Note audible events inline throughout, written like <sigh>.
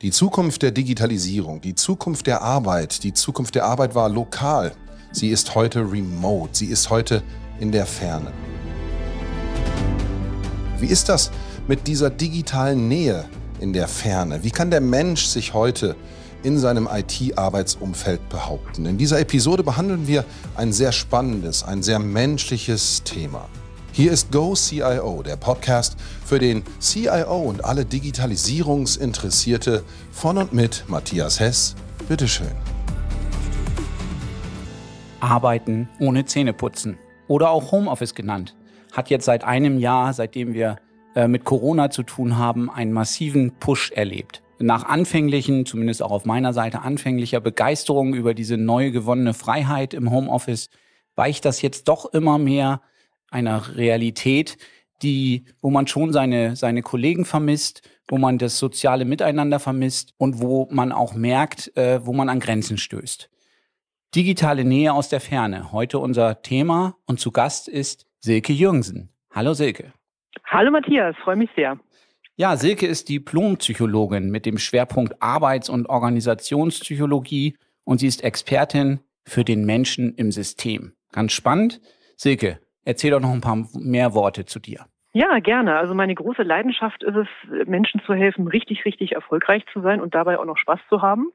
Die Zukunft der Digitalisierung, die Zukunft der Arbeit, die Zukunft der Arbeit war lokal. Sie ist heute remote, sie ist heute in der Ferne. Wie ist das mit dieser digitalen Nähe in der Ferne? Wie kann der Mensch sich heute in seinem IT-Arbeitsumfeld behaupten? In dieser Episode behandeln wir ein sehr spannendes, ein sehr menschliches Thema. Hier ist Go CIO, der Podcast für den CIO und alle Digitalisierungsinteressierte von und mit Matthias Hess. Bitteschön. Arbeiten ohne Zähneputzen oder auch Homeoffice genannt, hat jetzt seit einem Jahr, seitdem wir äh, mit Corona zu tun haben, einen massiven Push erlebt. Nach anfänglichen, zumindest auch auf meiner Seite, anfänglicher Begeisterung über diese neu gewonnene Freiheit im Homeoffice, weicht das jetzt doch immer mehr einer Realität, die, wo man schon seine, seine Kollegen vermisst, wo man das soziale Miteinander vermisst und wo man auch merkt, äh, wo man an Grenzen stößt. Digitale Nähe aus der Ferne. Heute unser Thema und zu Gast ist Silke Jürgensen. Hallo Silke. Hallo Matthias, freue mich sehr. Ja, Silke ist Diplompsychologin mit dem Schwerpunkt Arbeits- und Organisationspsychologie und sie ist Expertin für den Menschen im System. Ganz spannend. Silke, Erzähl doch noch ein paar mehr Worte zu dir. Ja, gerne. Also meine große Leidenschaft ist es, Menschen zu helfen, richtig, richtig erfolgreich zu sein und dabei auch noch Spaß zu haben.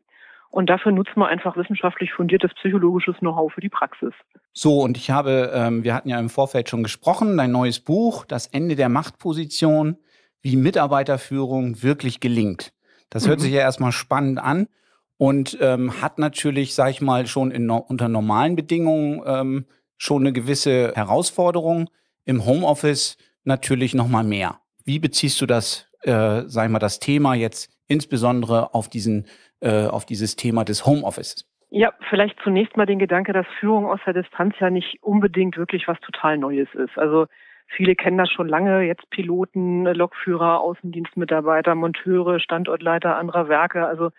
Und dafür nutzt man einfach wissenschaftlich fundiertes psychologisches Know-how für die Praxis. So, und ich habe, ähm, wir hatten ja im Vorfeld schon gesprochen, dein neues Buch, Das Ende der Machtposition, wie Mitarbeiterführung wirklich gelingt. Das hört mhm. sich ja erstmal spannend an und ähm, hat natürlich, sag ich mal, schon in, unter normalen Bedingungen ähm, schon eine gewisse Herausforderung. Im Homeoffice natürlich noch mal mehr. Wie beziehst du das, äh, sag ich mal, das Thema jetzt insbesondere auf diesen, äh, auf dieses Thema des Homeoffices? Ja, vielleicht zunächst mal den Gedanke, dass Führung aus der Distanz ja nicht unbedingt wirklich was total Neues ist. Also viele kennen das schon lange, jetzt Piloten, Lokführer, Außendienstmitarbeiter, Monteure, Standortleiter anderer Werke. Also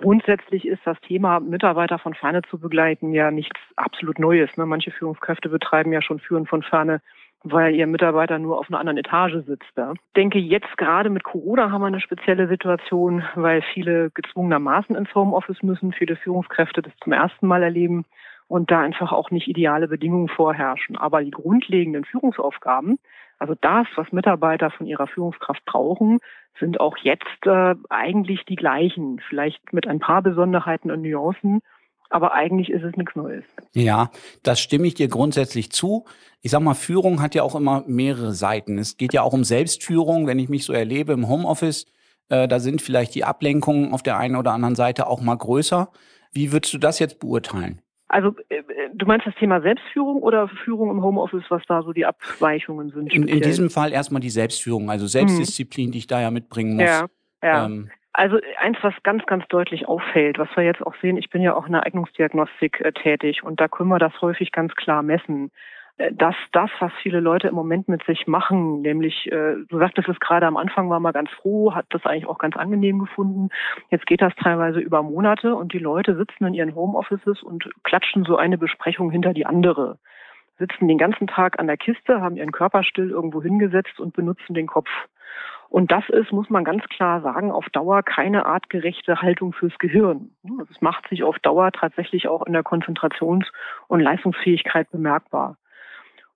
Grundsätzlich ist das Thema, Mitarbeiter von Ferne zu begleiten, ja nichts absolut Neues. Ne? Manche Führungskräfte betreiben ja schon Führen von Ferne, weil ihr Mitarbeiter nur auf einer anderen Etage sitzt. Ich denke, jetzt gerade mit Corona haben wir eine spezielle Situation, weil viele gezwungenermaßen ins Homeoffice müssen, viele Führungskräfte das zum ersten Mal erleben und da einfach auch nicht ideale Bedingungen vorherrschen. Aber die grundlegenden Führungsaufgaben, also das, was Mitarbeiter von ihrer Führungskraft brauchen, sind auch jetzt äh, eigentlich die gleichen, vielleicht mit ein paar Besonderheiten und Nuancen. Aber eigentlich ist es nichts Neues. Ja, das stimme ich dir grundsätzlich zu. Ich sag mal, Führung hat ja auch immer mehrere Seiten. Es geht ja auch um Selbstführung, wenn ich mich so erlebe im Homeoffice. Äh, da sind vielleicht die Ablenkungen auf der einen oder anderen Seite auch mal größer. Wie würdest du das jetzt beurteilen? Also äh, du meinst das Thema Selbstführung oder Führung im Homeoffice, was da so die Abweichungen sind? In, in diesem Fall erstmal die Selbstführung, also Selbstdisziplin, mhm. die ich da ja mitbringen muss. Ja, ja. Ähm, also eins, was ganz, ganz deutlich auffällt, was wir jetzt auch sehen, ich bin ja auch in der Eignungsdiagnostik äh, tätig und da können wir das häufig ganz klar messen dass das, was viele Leute im Moment mit sich machen, nämlich, äh, du sagtest es gerade am Anfang, war mal ganz froh, hat das eigentlich auch ganz angenehm gefunden. Jetzt geht das teilweise über Monate und die Leute sitzen in ihren Homeoffices und klatschen so eine Besprechung hinter die andere. Sitzen den ganzen Tag an der Kiste, haben ihren Körper still irgendwo hingesetzt und benutzen den Kopf. Und das ist, muss man ganz klar sagen, auf Dauer keine artgerechte Haltung fürs Gehirn. Es macht sich auf Dauer tatsächlich auch in der Konzentrations- und Leistungsfähigkeit bemerkbar.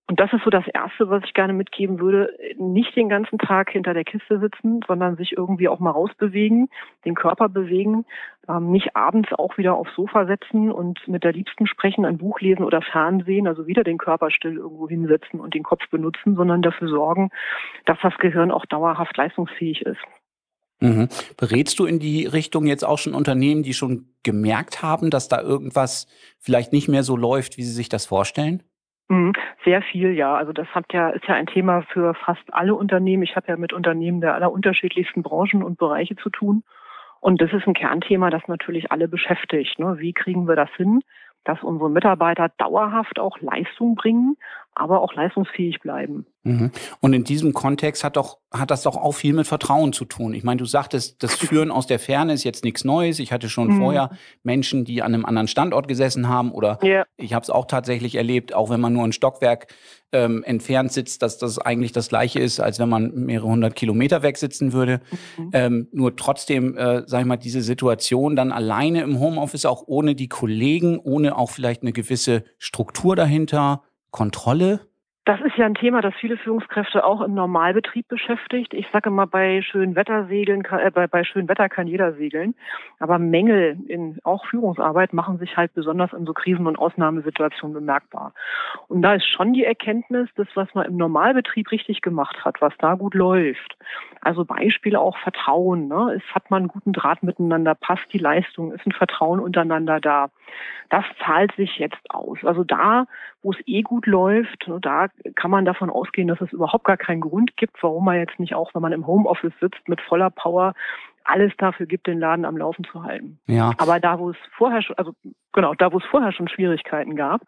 Und das ist so das Erste, was ich gerne mitgeben würde. Nicht den ganzen Tag hinter der Kiste sitzen, sondern sich irgendwie auch mal rausbewegen, den Körper bewegen, ähm, nicht abends auch wieder aufs Sofa setzen und mit der Liebsten sprechen, ein Buch lesen oder Fernsehen, also wieder den Körper still irgendwo hinsetzen und den Kopf benutzen, sondern dafür sorgen, dass das Gehirn auch dauerhaft leistungsfähig ist. Mhm. Berätst du in die Richtung jetzt auch schon Unternehmen, die schon gemerkt haben, dass da irgendwas vielleicht nicht mehr so läuft, wie sie sich das vorstellen? Mhm. Sehr viel, ja. Also das hat ja, ist ja ein Thema für fast alle Unternehmen. Ich habe ja mit Unternehmen der allerunterschiedlichsten Branchen und Bereiche zu tun. Und das ist ein Kernthema, das natürlich alle beschäftigt. Ne? Wie kriegen wir das hin, dass unsere Mitarbeiter dauerhaft auch Leistung bringen, aber auch leistungsfähig bleiben. Mhm. Und in diesem Kontext hat doch hat das doch auch viel mit Vertrauen zu tun. Ich meine, du sagtest, das Führen aus der Ferne ist jetzt nichts Neues. Ich hatte schon mhm. vorher Menschen, die an einem anderen Standort gesessen haben oder ja. ich habe es auch tatsächlich erlebt, auch wenn man nur ein Stockwerk ähm, entfernt sitzt, dass das eigentlich das gleiche ist, als wenn man mehrere hundert Kilometer weg sitzen würde. Mhm. Ähm, nur trotzdem, äh, sag ich mal, diese Situation dann alleine im Homeoffice, auch ohne die Kollegen, ohne auch vielleicht eine gewisse Struktur dahinter, Kontrolle? Das ist ja ein Thema, das viele Führungskräfte auch im Normalbetrieb beschäftigt. Ich sage immer, bei schönem Wetter segeln, äh, bei, bei schönem Wetter kann jeder segeln. Aber Mängel in auch Führungsarbeit machen sich halt besonders in so Krisen- und Ausnahmesituationen bemerkbar. Und da ist schon die Erkenntnis, das, was man im Normalbetrieb richtig gemacht hat, was da gut läuft. Also Beispiele auch Vertrauen. Ne? Es hat man einen guten Draht miteinander, passt die Leistung, ist ein Vertrauen untereinander da. Das zahlt sich jetzt aus. Also da, wo es eh gut läuft, ne, da kann man davon ausgehen, dass es überhaupt gar keinen Grund gibt, warum man jetzt nicht auch, wenn man im Homeoffice sitzt, mit voller Power alles dafür gibt, den Laden am Laufen zu halten. Ja. Aber da, wo es vorher schon, also genau, da, wo es vorher schon Schwierigkeiten gab,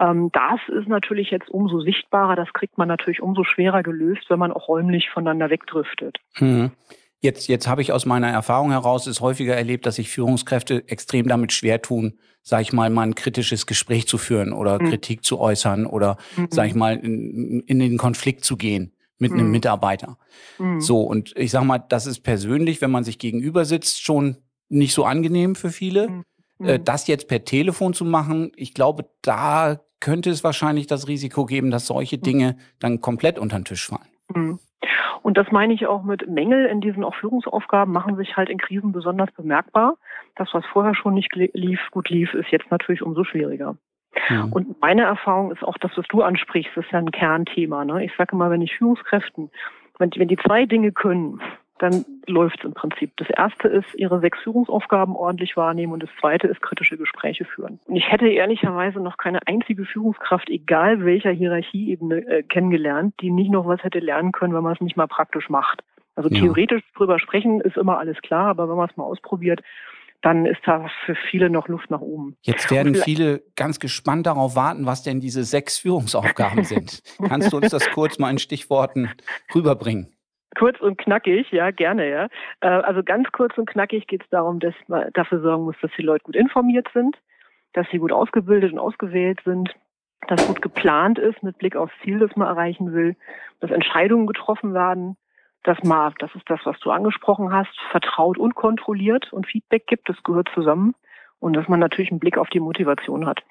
ähm, das ist natürlich jetzt umso sichtbarer. Das kriegt man natürlich umso schwerer gelöst, wenn man auch räumlich voneinander wegdriftet. Mhm. Jetzt, jetzt habe ich aus meiner Erfahrung heraus es häufiger erlebt, dass sich Führungskräfte extrem damit schwer tun, sag ich mal, mal ein kritisches Gespräch zu führen oder mhm. Kritik zu äußern oder, mhm. sag ich mal, in, in den Konflikt zu gehen mit mhm. einem Mitarbeiter. Mhm. So, und ich sag mal, das ist persönlich, wenn man sich gegenüber sitzt, schon nicht so angenehm für viele. Mhm. Äh, mhm. das jetzt per Telefon zu machen, ich glaube, da könnte es wahrscheinlich das Risiko geben, dass solche Dinge dann komplett unter den Tisch fallen. Und das meine ich auch mit Mängel in diesen auch Führungsaufgaben machen sich halt in Krisen besonders bemerkbar. Das, was vorher schon nicht lief, gut lief, ist jetzt natürlich umso schwieriger. Ja. Und meine Erfahrung ist auch, das, was du ansprichst, ist ja ein Kernthema. Ne? Ich sage mal, wenn ich Führungskräften, wenn die, wenn die zwei Dinge können, dann läuft es im Prinzip. Das erste ist, ihre sechs Führungsaufgaben ordentlich wahrnehmen und das zweite ist, kritische Gespräche führen. Und ich hätte ehrlicherweise noch keine einzige Führungskraft, egal welcher Hierarchieebene, äh, kennengelernt, die nicht noch was hätte lernen können, wenn man es nicht mal praktisch macht. Also ja. theoretisch drüber sprechen ist immer alles klar, aber wenn man es mal ausprobiert, dann ist da für viele noch Luft nach oben. Jetzt werden viele ganz gespannt darauf warten, was denn diese sechs Führungsaufgaben sind. <laughs> Kannst du uns das kurz mal in Stichworten rüberbringen? Kurz und knackig, ja, gerne, ja. Äh, also ganz kurz und knackig geht es darum, dass man dafür sorgen muss, dass die Leute gut informiert sind, dass sie gut ausgebildet und ausgewählt sind, dass gut geplant ist mit Blick aufs Ziel, das man erreichen will, dass Entscheidungen getroffen werden, dass man, das ist das, was du angesprochen hast, vertraut und kontrolliert und Feedback gibt, das gehört zusammen und dass man natürlich einen Blick auf die Motivation hat.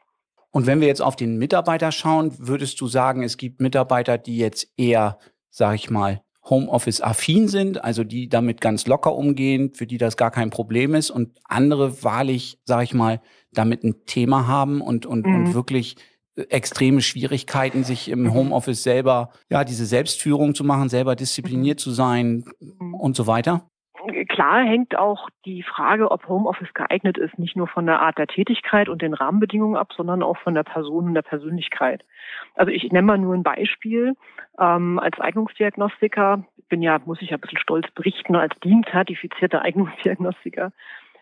Und wenn wir jetzt auf den Mitarbeiter schauen, würdest du sagen, es gibt Mitarbeiter, die jetzt eher, sag ich mal, Homeoffice-affin sind, also die damit ganz locker umgehen, für die das gar kein Problem ist und andere wahrlich, sage ich mal, damit ein Thema haben und, und, mhm. und wirklich äh, extreme Schwierigkeiten, sich im mhm. Homeoffice selber, ja, diese Selbstführung zu machen, selber diszipliniert mhm. zu sein mhm. und so weiter? Klar hängt auch die Frage, ob Homeoffice geeignet ist, nicht nur von der Art der Tätigkeit und den Rahmenbedingungen ab, sondern auch von der Person und der Persönlichkeit. Also ich nenne mal nur ein Beispiel. Ähm, als Eignungsdiagnostiker, bin ja, muss ich ja ein bisschen stolz berichten, als DIN-zertifizierter Eignungsdiagnostiker,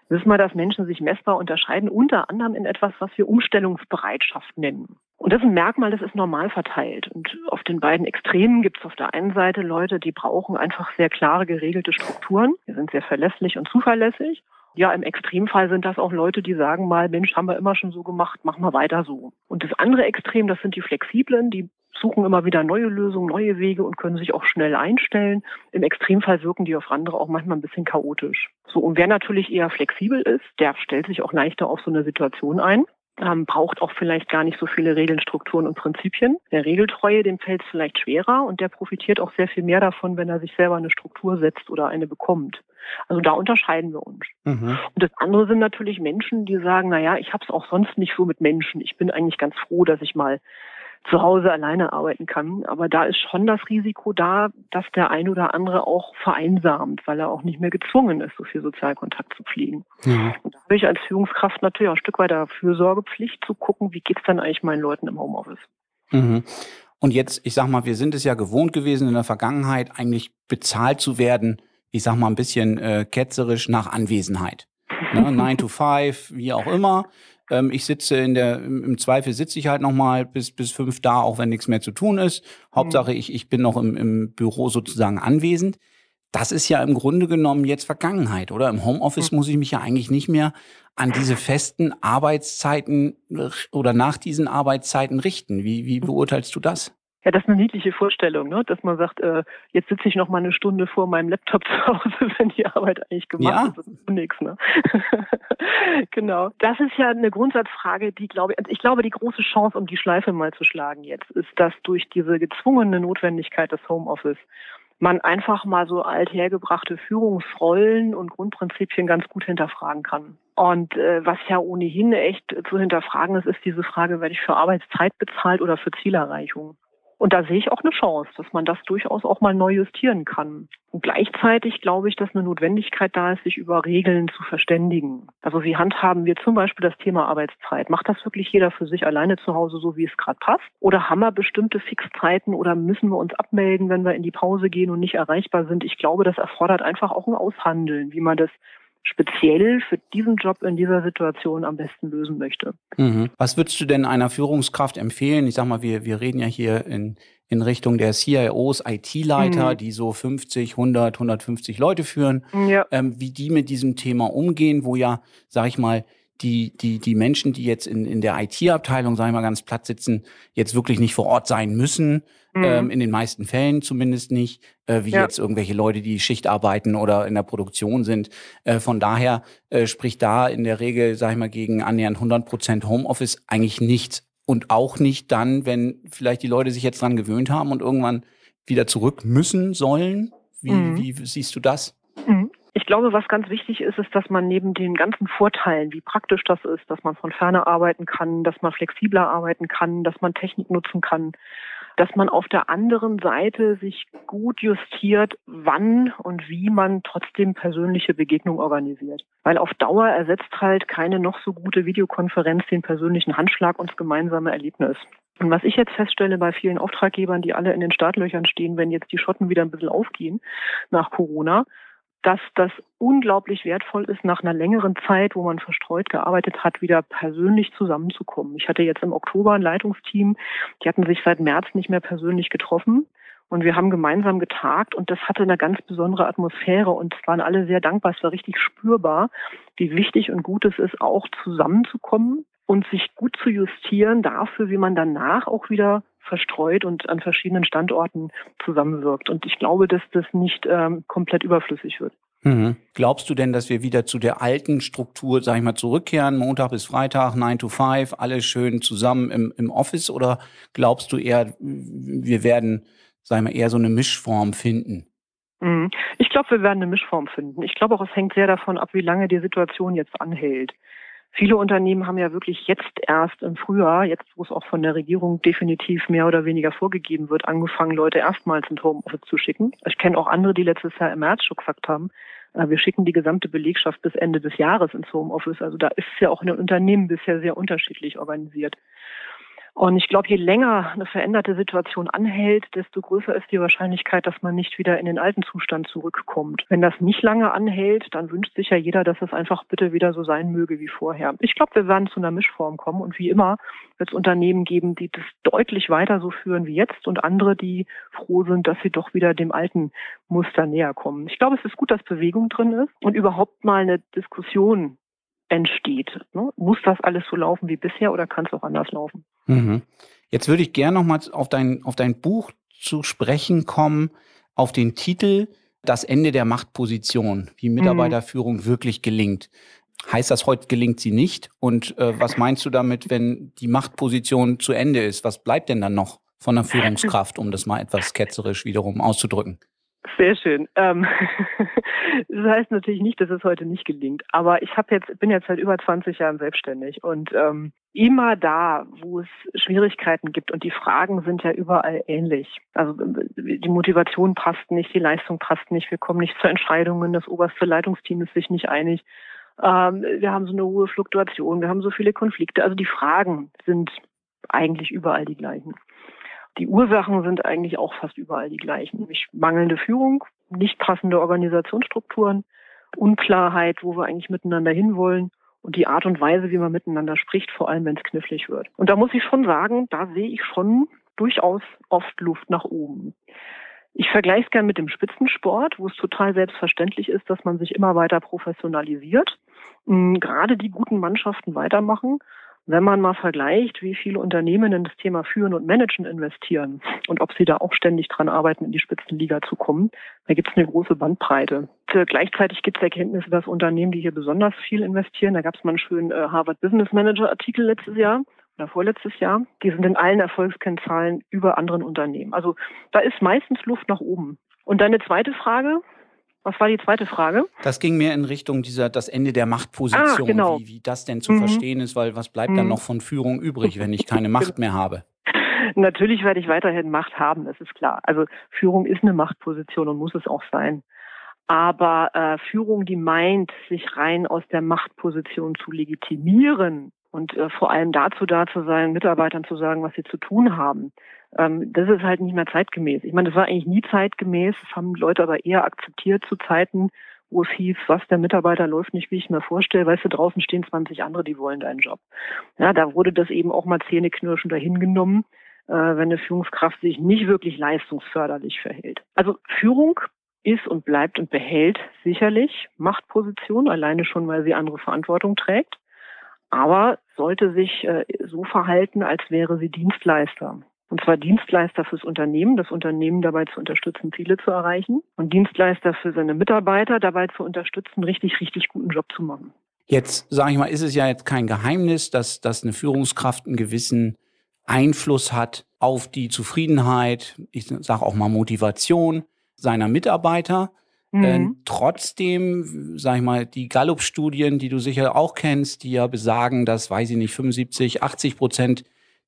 wissen wir, dass Menschen sich messbar unterscheiden, unter anderem in etwas, was wir Umstellungsbereitschaft nennen. Und das ist ein Merkmal, das ist normal verteilt. Und auf den beiden Extremen gibt es auf der einen Seite Leute, die brauchen einfach sehr klare, geregelte Strukturen. Die sind sehr verlässlich und zuverlässig. Ja, im Extremfall sind das auch Leute, die sagen mal, Mensch, haben wir immer schon so gemacht, machen wir weiter so. Und das andere Extrem, das sind die Flexiblen, die suchen immer wieder neue Lösungen, neue Wege und können sich auch schnell einstellen. Im Extremfall wirken die auf andere auch manchmal ein bisschen chaotisch. So, und wer natürlich eher flexibel ist, der stellt sich auch leichter auf so eine Situation ein ähm, braucht auch vielleicht gar nicht so viele Regeln, Strukturen und Prinzipien. Der Regeltreue, dem fällt es vielleicht schwerer und der profitiert auch sehr viel mehr davon, wenn er sich selber eine Struktur setzt oder eine bekommt. Also da unterscheiden wir uns. Mhm. Und das andere sind natürlich Menschen, die sagen, na ja, ich habe es auch sonst nicht so mit Menschen. Ich bin eigentlich ganz froh, dass ich mal zu Hause alleine arbeiten kann. Aber da ist schon das Risiko da, dass der ein oder andere auch vereinsamt, weil er auch nicht mehr gezwungen ist, so viel Sozialkontakt zu pflegen. Ja. Und da habe ich als Führungskraft natürlich auch ein Stück weit der Fürsorgepflicht zu gucken, wie geht's dann eigentlich meinen Leuten im Homeoffice. Mhm. Und jetzt, ich sag mal, wir sind es ja gewohnt gewesen in der Vergangenheit, eigentlich bezahlt zu werden, ich sag mal ein bisschen äh, ketzerisch nach Anwesenheit. Ne? <laughs> Nine to five, wie auch immer. Ähm, ich sitze in der, im Zweifel sitze ich halt nochmal bis, bis fünf da, auch wenn nichts mehr zu tun ist. Hauptsache, mhm. ich, ich bin noch im, im Büro sozusagen anwesend. Das ist ja im Grunde genommen jetzt Vergangenheit, oder? Im Homeoffice mhm. muss ich mich ja eigentlich nicht mehr an diese festen Arbeitszeiten oder nach diesen Arbeitszeiten richten. Wie, wie beurteilst du das? Ja, das ist eine niedliche Vorstellung, ne? dass man sagt, äh, jetzt sitze ich noch mal eine Stunde vor meinem Laptop <laughs> zu Hause, wenn die Arbeit eigentlich gemacht ja. ist. Das ist nichts. Ne? <laughs> genau. Das ist ja eine Grundsatzfrage, die glaube ich, ich glaube, die große Chance, um die Schleife mal zu schlagen jetzt, ist, dass durch diese gezwungene Notwendigkeit des Homeoffice man einfach mal so althergebrachte Führungsrollen und Grundprinzipien ganz gut hinterfragen kann. Und äh, was ja ohnehin echt zu hinterfragen ist, ist diese Frage, werde ich für Arbeitszeit bezahlt oder für Zielerreichung? Und da sehe ich auch eine Chance, dass man das durchaus auch mal neu justieren kann. Und gleichzeitig glaube ich, dass eine Notwendigkeit da ist, sich über Regeln zu verständigen. Also wie handhaben wir zum Beispiel das Thema Arbeitszeit? Macht das wirklich jeder für sich alleine zu Hause, so wie es gerade passt? Oder haben wir bestimmte Fixzeiten oder müssen wir uns abmelden, wenn wir in die Pause gehen und nicht erreichbar sind? Ich glaube, das erfordert einfach auch ein Aushandeln, wie man das speziell für diesen Job in dieser Situation am besten lösen möchte. Mhm. Was würdest du denn einer Führungskraft empfehlen? Ich sag mal, wir, wir reden ja hier in, in Richtung der CIOs, IT-Leiter, mhm. die so 50, 100, 150 Leute führen, ja. ähm, wie die mit diesem Thema umgehen, wo ja, sag ich mal, die, die, die Menschen, die jetzt in, in der IT-Abteilung, sagen wir mal ganz platt sitzen, jetzt wirklich nicht vor Ort sein müssen, mhm. ähm, in den meisten Fällen zumindest nicht, äh, wie ja. jetzt irgendwelche Leute, die Schicht arbeiten oder in der Produktion sind. Äh, von daher äh, spricht da in der Regel, sag ich mal, gegen annähernd 100 Prozent Homeoffice eigentlich nichts. Und auch nicht dann, wenn vielleicht die Leute sich jetzt dran gewöhnt haben und irgendwann wieder zurück müssen sollen. Wie, mhm. wie siehst du das? Mhm. Ich glaube, was ganz wichtig ist, ist, dass man neben den ganzen Vorteilen, wie praktisch das ist, dass man von ferne arbeiten kann, dass man flexibler arbeiten kann, dass man Technik nutzen kann, dass man auf der anderen Seite sich gut justiert, wann und wie man trotzdem persönliche Begegnung organisiert. Weil auf Dauer ersetzt halt keine noch so gute Videokonferenz den persönlichen Handschlag und das gemeinsame Erlebnis. Und was ich jetzt feststelle bei vielen Auftraggebern, die alle in den Startlöchern stehen, wenn jetzt die Schotten wieder ein bisschen aufgehen nach Corona, dass das unglaublich wertvoll ist, nach einer längeren Zeit, wo man verstreut gearbeitet hat, wieder persönlich zusammenzukommen. Ich hatte jetzt im Oktober ein Leitungsteam, die hatten sich seit März nicht mehr persönlich getroffen. Und wir haben gemeinsam getagt und das hatte eine ganz besondere Atmosphäre und es waren alle sehr dankbar. Es war richtig spürbar, wie wichtig und gut es ist, auch zusammenzukommen und sich gut zu justieren dafür, wie man danach auch wieder verstreut und an verschiedenen Standorten zusammenwirkt. Und ich glaube, dass das nicht ähm, komplett überflüssig wird. Mhm. Glaubst du denn, dass wir wieder zu der alten Struktur, sag ich mal, zurückkehren, Montag bis Freitag, 9 to 5, alle schön zusammen im, im Office? Oder glaubst du eher, wir werden, sag ich mal, eher so eine Mischform finden? Mhm. Ich glaube, wir werden eine Mischform finden. Ich glaube auch, es hängt sehr davon ab, wie lange die Situation jetzt anhält. Viele Unternehmen haben ja wirklich jetzt erst im Frühjahr, jetzt wo es auch von der Regierung definitiv mehr oder weniger vorgegeben wird, angefangen, Leute erstmals ins Homeoffice zu schicken. Ich kenne auch andere, die letztes Jahr im März schon gesagt haben, äh, wir schicken die gesamte Belegschaft bis Ende des Jahres ins Homeoffice. Also da ist ja auch in den Unternehmen bisher sehr unterschiedlich organisiert. Und ich glaube, je länger eine veränderte Situation anhält, desto größer ist die Wahrscheinlichkeit, dass man nicht wieder in den alten Zustand zurückkommt. Wenn das nicht lange anhält, dann wünscht sich ja jeder, dass es einfach bitte wieder so sein möge wie vorher. Ich glaube, wir werden zu einer Mischform kommen und wie immer wird es Unternehmen geben, die das deutlich weiter so führen wie jetzt und andere, die froh sind, dass sie doch wieder dem alten Muster näher kommen. Ich glaube, es ist gut, dass Bewegung drin ist und überhaupt mal eine Diskussion entsteht. Ne? Muss das alles so laufen wie bisher oder kann es auch anders laufen? Mhm. Jetzt würde ich gerne nochmal auf dein, auf dein Buch zu sprechen kommen, auf den Titel Das Ende der Machtposition, wie Mitarbeiterführung mhm. wirklich gelingt. Heißt das, heute gelingt sie nicht? Und äh, was meinst du damit, wenn die Machtposition zu Ende ist? Was bleibt denn dann noch von der Führungskraft, um das mal etwas ketzerisch wiederum auszudrücken? Sehr schön. Ähm, <laughs> das heißt natürlich nicht, dass es heute nicht gelingt. Aber ich habe jetzt bin jetzt seit über 20 Jahren selbstständig und ähm, immer da, wo es Schwierigkeiten gibt und die Fragen sind ja überall ähnlich. Also die Motivation passt nicht, die Leistung passt nicht, wir kommen nicht zu Entscheidungen, das oberste Leitungsteam ist sich nicht einig. Ähm, wir haben so eine hohe Fluktuation, wir haben so viele Konflikte. Also die Fragen sind eigentlich überall die gleichen. Die Ursachen sind eigentlich auch fast überall die gleichen, nämlich mangelnde Führung, nicht passende Organisationsstrukturen, Unklarheit, wo wir eigentlich miteinander hinwollen und die Art und Weise, wie man miteinander spricht, vor allem wenn es knifflig wird. Und da muss ich schon sagen, da sehe ich schon durchaus oft Luft nach oben. Ich vergleiche es gern mit dem Spitzensport, wo es total selbstverständlich ist, dass man sich immer weiter professionalisiert. Gerade die guten Mannschaften weitermachen. Wenn man mal vergleicht, wie viele Unternehmen in das Thema Führen und Managen investieren und ob sie da auch ständig dran arbeiten, in die Spitzenliga zu kommen, da gibt es eine große Bandbreite. Und gleichzeitig gibt es Erkenntnisse, dass Unternehmen, die hier besonders viel investieren, da gab es mal einen schönen äh, Harvard Business Manager Artikel letztes Jahr, oder vorletztes Jahr, die sind in allen Erfolgskennzahlen über anderen Unternehmen. Also da ist meistens Luft nach oben. Und deine zweite Frage, was war die zweite Frage? Das ging mir in Richtung dieser das Ende der Machtposition, ah, genau. wie, wie das denn zu mhm. verstehen ist, weil was bleibt mhm. dann noch von Führung übrig, wenn ich keine Macht mehr habe? <laughs> Natürlich werde ich weiterhin Macht haben, das ist klar. Also Führung ist eine Machtposition und muss es auch sein. Aber äh, Führung, die meint, sich rein aus der Machtposition zu legitimieren, und äh, vor allem dazu da zu sein, Mitarbeitern zu sagen, was sie zu tun haben. Ähm, das ist halt nicht mehr zeitgemäß. Ich meine, das war eigentlich nie zeitgemäß. Das haben Leute aber eher akzeptiert zu Zeiten, wo es hieß, was der Mitarbeiter läuft nicht, wie ich mir vorstelle. Weißt du, draußen stehen 20 andere, die wollen deinen Job. Ja, da wurde das eben auch mal zähneknirschend dahingenommen, äh, wenn eine Führungskraft sich nicht wirklich leistungsförderlich verhält. Also Führung ist und bleibt und behält sicherlich Machtposition, alleine schon, weil sie andere Verantwortung trägt aber sollte sich äh, so verhalten, als wäre sie Dienstleister. Und zwar Dienstleister fürs Unternehmen, das Unternehmen dabei zu unterstützen, Ziele zu erreichen. Und Dienstleister für seine Mitarbeiter dabei zu unterstützen, richtig, richtig guten Job zu machen. Jetzt, sage ich mal, ist es ja jetzt kein Geheimnis, dass, dass eine Führungskraft einen gewissen Einfluss hat auf die Zufriedenheit, ich sage auch mal Motivation seiner Mitarbeiter. Mhm. Äh, trotzdem, sag ich mal, die Gallup-Studien, die du sicher auch kennst, die ja besagen, dass, weiß ich nicht, 75, 80 Prozent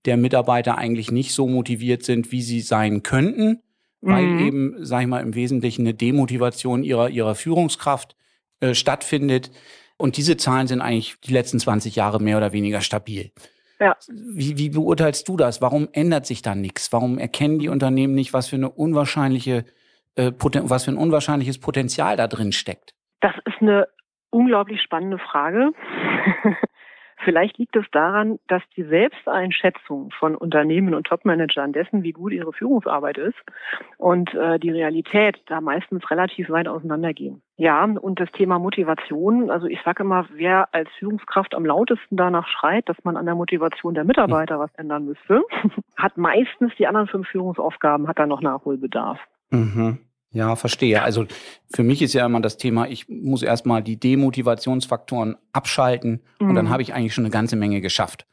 der Mitarbeiter eigentlich nicht so motiviert sind, wie sie sein könnten, mhm. weil eben, sag ich mal, im Wesentlichen eine Demotivation ihrer, ihrer Führungskraft äh, stattfindet. Und diese Zahlen sind eigentlich die letzten 20 Jahre mehr oder weniger stabil. Ja. Wie, wie beurteilst du das? Warum ändert sich da nichts? Warum erkennen die Unternehmen nicht, was für eine unwahrscheinliche äh, was für ein unwahrscheinliches Potenzial da drin steckt? Das ist eine unglaublich spannende Frage. Vielleicht liegt es daran, dass die Selbsteinschätzung von Unternehmen und Topmanagern dessen, wie gut ihre Führungsarbeit ist und äh, die Realität da meistens relativ weit auseinandergehen. Ja, und das Thema Motivation, also ich sage immer, wer als Führungskraft am lautesten danach schreit, dass man an der Motivation der Mitarbeiter was ändern müsste, <laughs> hat meistens die anderen fünf Führungsaufgaben, hat da noch Nachholbedarf. Mhm. Ja, verstehe. Also für mich ist ja immer das Thema, ich muss erstmal die Demotivationsfaktoren abschalten mhm. und dann mhm. habe ich eigentlich schon eine ganze Menge geschafft.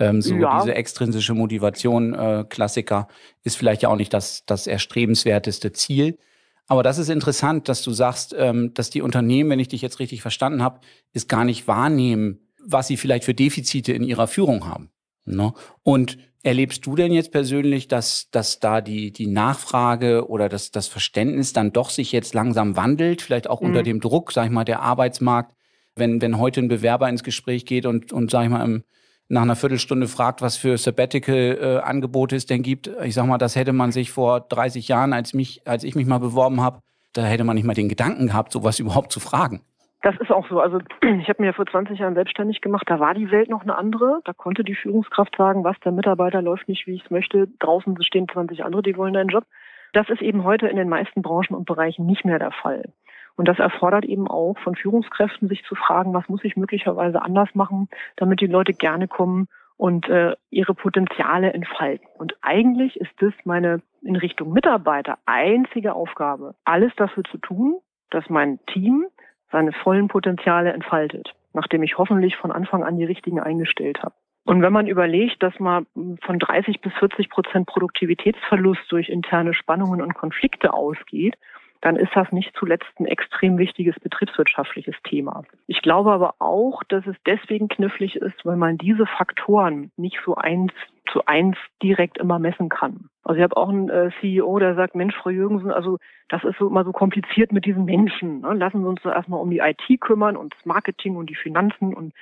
Ähm, so ja. diese extrinsische Motivation, äh, Klassiker, ist vielleicht ja auch nicht das, das erstrebenswerteste Ziel. Aber das ist interessant, dass du sagst, ähm, dass die Unternehmen, wenn ich dich jetzt richtig verstanden habe, es gar nicht wahrnehmen, was sie vielleicht für Defizite in ihrer Führung haben. Ne? Und erlebst du denn jetzt persönlich, dass, dass da die, die Nachfrage oder das, das Verständnis dann doch sich jetzt langsam wandelt, vielleicht auch mhm. unter dem Druck, sag ich mal, der Arbeitsmarkt, wenn, wenn heute ein Bewerber ins Gespräch geht und, und sag ich mal, im, nach einer Viertelstunde fragt, was für Sabbatical-Angebote äh, es denn gibt. Ich sag mal, das hätte man sich vor 30 Jahren, als, mich, als ich mich mal beworben habe, da hätte man nicht mal den Gedanken gehabt, sowas <laughs> überhaupt zu fragen. Das ist auch so. Also <clears throat> ich habe mir ja vor 20 Jahren selbstständig gemacht. Da war die Welt noch eine andere. Da konnte die Führungskraft sagen, was der Mitarbeiter läuft nicht, wie ich es möchte. Draußen stehen 20 andere, die wollen deinen Job. Das ist eben heute in den meisten Branchen und Bereichen nicht mehr der Fall. Und das erfordert eben auch von Führungskräften, sich zu fragen, was muss ich möglicherweise anders machen, damit die Leute gerne kommen und äh, ihre Potenziale entfalten. Und eigentlich ist das meine in Richtung Mitarbeiter einzige Aufgabe, alles dafür zu tun, dass mein Team seine vollen Potenziale entfaltet, nachdem ich hoffentlich von Anfang an die richtigen eingestellt habe. Und wenn man überlegt, dass man von 30 bis 40 Prozent Produktivitätsverlust durch interne Spannungen und Konflikte ausgeht, dann ist das nicht zuletzt ein extrem wichtiges betriebswirtschaftliches Thema. Ich glaube aber auch, dass es deswegen knifflig ist, weil man diese Faktoren nicht so eins zu eins direkt immer messen kann. Also ich habe auch einen äh, CEO, der sagt, Mensch, Frau Jürgensen, also das ist so immer so kompliziert mit diesen Menschen. Ne? Lassen Sie uns so erstmal um die IT kümmern und das Marketing und die Finanzen und,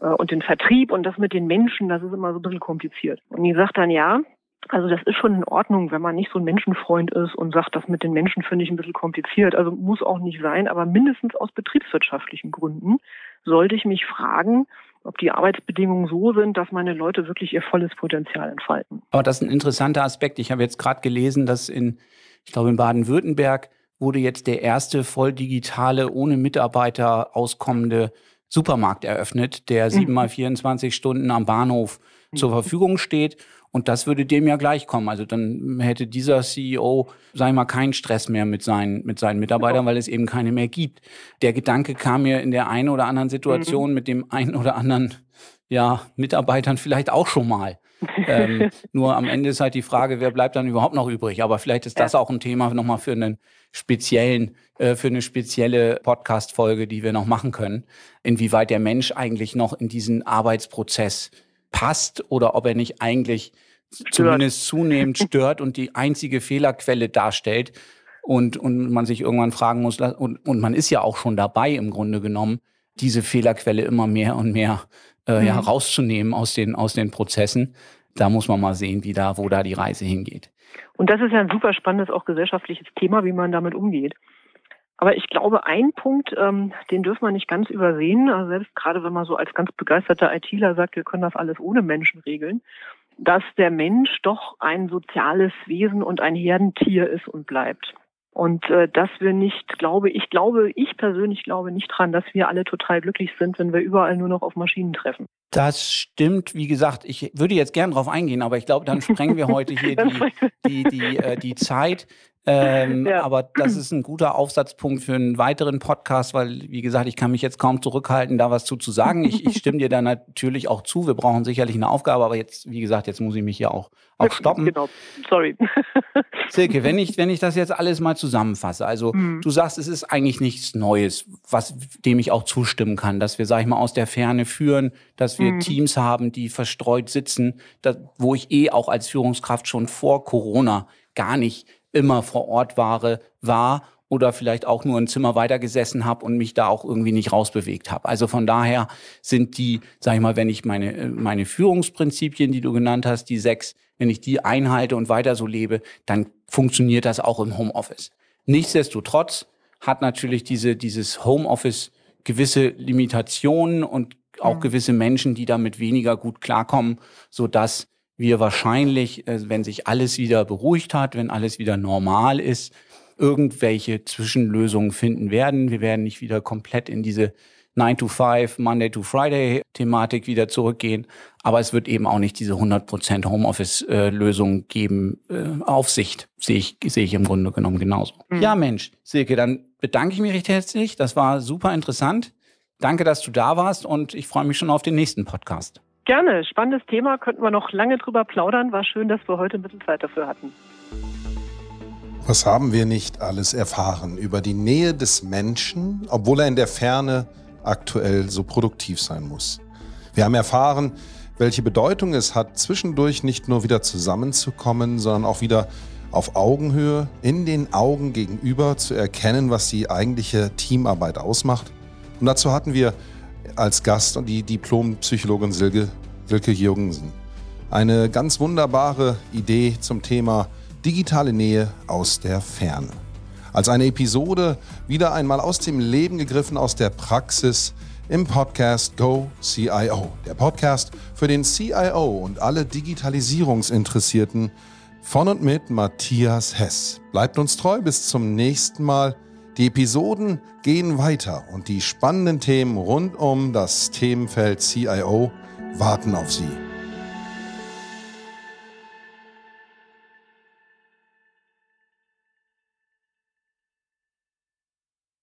äh, und den Vertrieb und das mit den Menschen, das ist immer so ein bisschen kompliziert. Und die sagt dann, ja, Also das ist schon in Ordnung, wenn man nicht so ein Menschenfreund ist und sagt, das mit den Menschen finde ich ein bisschen kompliziert. Also muss auch nicht sein, aber mindestens aus betriebswirtschaftlichen Gründen sollte ich mich fragen, ob die Arbeitsbedingungen so sind, dass meine Leute wirklich ihr volles Potenzial entfalten. Aber das ist ein interessanter Aspekt. Ich habe jetzt gerade gelesen, dass in, ich glaube in Baden-Württemberg wurde jetzt der erste voll digitale, ohne Mitarbeiter auskommende Supermarkt eröffnet, der mhm. sieben mal 24 Stunden am Bahnhof zur mhm. Verfügung steht. Und das würde dem ja gleich kommen. Also dann hätte dieser CEO, sag ich mal, keinen Stress mehr mit seinen, mit seinen Mitarbeitern, weil es eben keine mehr gibt. Der Gedanke kam mir in der einen oder anderen Situation mhm. mit dem einen oder anderen ja, Mitarbeitern vielleicht auch schon mal. ähm, <laughs> nur am Ende ist halt die Frage, wer bleibt dann überhaupt noch übrig? Aber vielleicht ist das auch ein Thema nochmal für einen speziellen, äh, für eine spezielle Podcast-Folge, die wir noch machen können. Inwieweit der Mensch eigentlich noch in diesen Arbeitsprozess passt oder ob er nicht eigentlich stört. zumindest zunehmend <laughs> stört und die einzige Fehlerquelle darstellt und, und man sich irgendwann fragen muss, und, und man ist ja auch schon dabei im Grunde genommen, diese Fehlerquelle immer mehr und mehr äh, mhm. ja, rauszunehmen aus den, aus den Prozessen. Da muss man mal sehen, wie da, wo da die Reise hingeht. Und das ist ja ein super spannendes, auch gesellschaftliches Thema, wie man damit umgeht. Aber ich glaube, ein Punkt, ähm, den dürfen wir nicht ganz übersehen, also selbst gerade wenn man so als ganz begeisterter ITler sagt, wir können das alles ohne Menschen regeln, dass der Mensch doch ein soziales Wesen und ein Herdentier ist und bleibt. Und äh, dass wir nicht, glaube ich, glaube, ich persönlich glaube nicht dran, dass wir alle total glücklich sind, wenn wir überall nur noch auf Maschinen treffen. Das stimmt, wie gesagt, ich würde jetzt gern darauf eingehen, aber ich glaube, dann sprengen wir heute hier <laughs> die, die, die, äh, die Zeit. Ähm, ja. Aber das ist ein guter Aufsatzpunkt für einen weiteren Podcast, weil, wie gesagt, ich kann mich jetzt kaum zurückhalten, da was zu, zu sagen. Ich, ich stimme dir da natürlich auch zu. Wir brauchen sicherlich eine Aufgabe, aber jetzt, wie gesagt, jetzt muss ich mich hier auch, auch <laughs> stoppen. Genau, sorry. <laughs> Silke, wenn ich, wenn ich das jetzt alles mal zusammenfasse, also mhm. du sagst, es ist eigentlich nichts Neues, was, dem ich auch zustimmen kann, dass wir, sag ich mal, aus der Ferne führen, dass wir mhm. Teams haben, die verstreut sitzen, da, wo ich eh auch als Führungskraft schon vor Corona gar nicht immer vor Ort war, war oder vielleicht auch nur ein Zimmer weitergesessen habe und mich da auch irgendwie nicht rausbewegt habe. Also von daher sind die, sag ich mal, wenn ich meine, äh, meine Führungsprinzipien, die du genannt hast, die sechs, wenn ich die einhalte und weiter so lebe, dann funktioniert das auch im Homeoffice. Nichtsdestotrotz hat natürlich diese, dieses Homeoffice gewisse Limitationen und auch mhm. gewisse Menschen, die damit weniger gut klarkommen, so dass wir wahrscheinlich, äh, wenn sich alles wieder beruhigt hat, wenn alles wieder normal ist, irgendwelche Zwischenlösungen finden werden. Wir werden nicht wieder komplett in diese 9 to 5, Monday to Friday Thematik wieder zurückgehen. Aber es wird eben auch nicht diese 100% Homeoffice-Lösung äh, geben. Äh, Aufsicht sehe ich, sehe ich im Grunde genommen genauso. Mhm. Ja, Mensch, Silke, dann bedanke ich mich recht herzlich. Das war super interessant. Danke, dass du da warst und ich freue mich schon auf den nächsten Podcast. Gerne, spannendes Thema, könnten wir noch lange drüber plaudern. War schön, dass wir heute ein bisschen Zeit dafür hatten. Was haben wir nicht alles erfahren über die Nähe des Menschen, obwohl er in der Ferne aktuell so produktiv sein muss? Wir haben erfahren, welche Bedeutung es hat, zwischendurch nicht nur wieder zusammenzukommen, sondern auch wieder auf Augenhöhe, in den Augen gegenüber zu erkennen, was die eigentliche Teamarbeit ausmacht. Und dazu hatten wir als Gast und die Diplompsychologin Silke, Silke Jürgensen. Eine ganz wunderbare Idee zum Thema digitale Nähe aus der Ferne. Als eine Episode wieder einmal aus dem Leben gegriffen, aus der Praxis im Podcast Go CIO. Der Podcast für den CIO und alle Digitalisierungsinteressierten von und mit Matthias Hess. Bleibt uns treu bis zum nächsten Mal. Die Episoden gehen weiter und die spannenden Themen rund um das Themenfeld CIO warten auf Sie.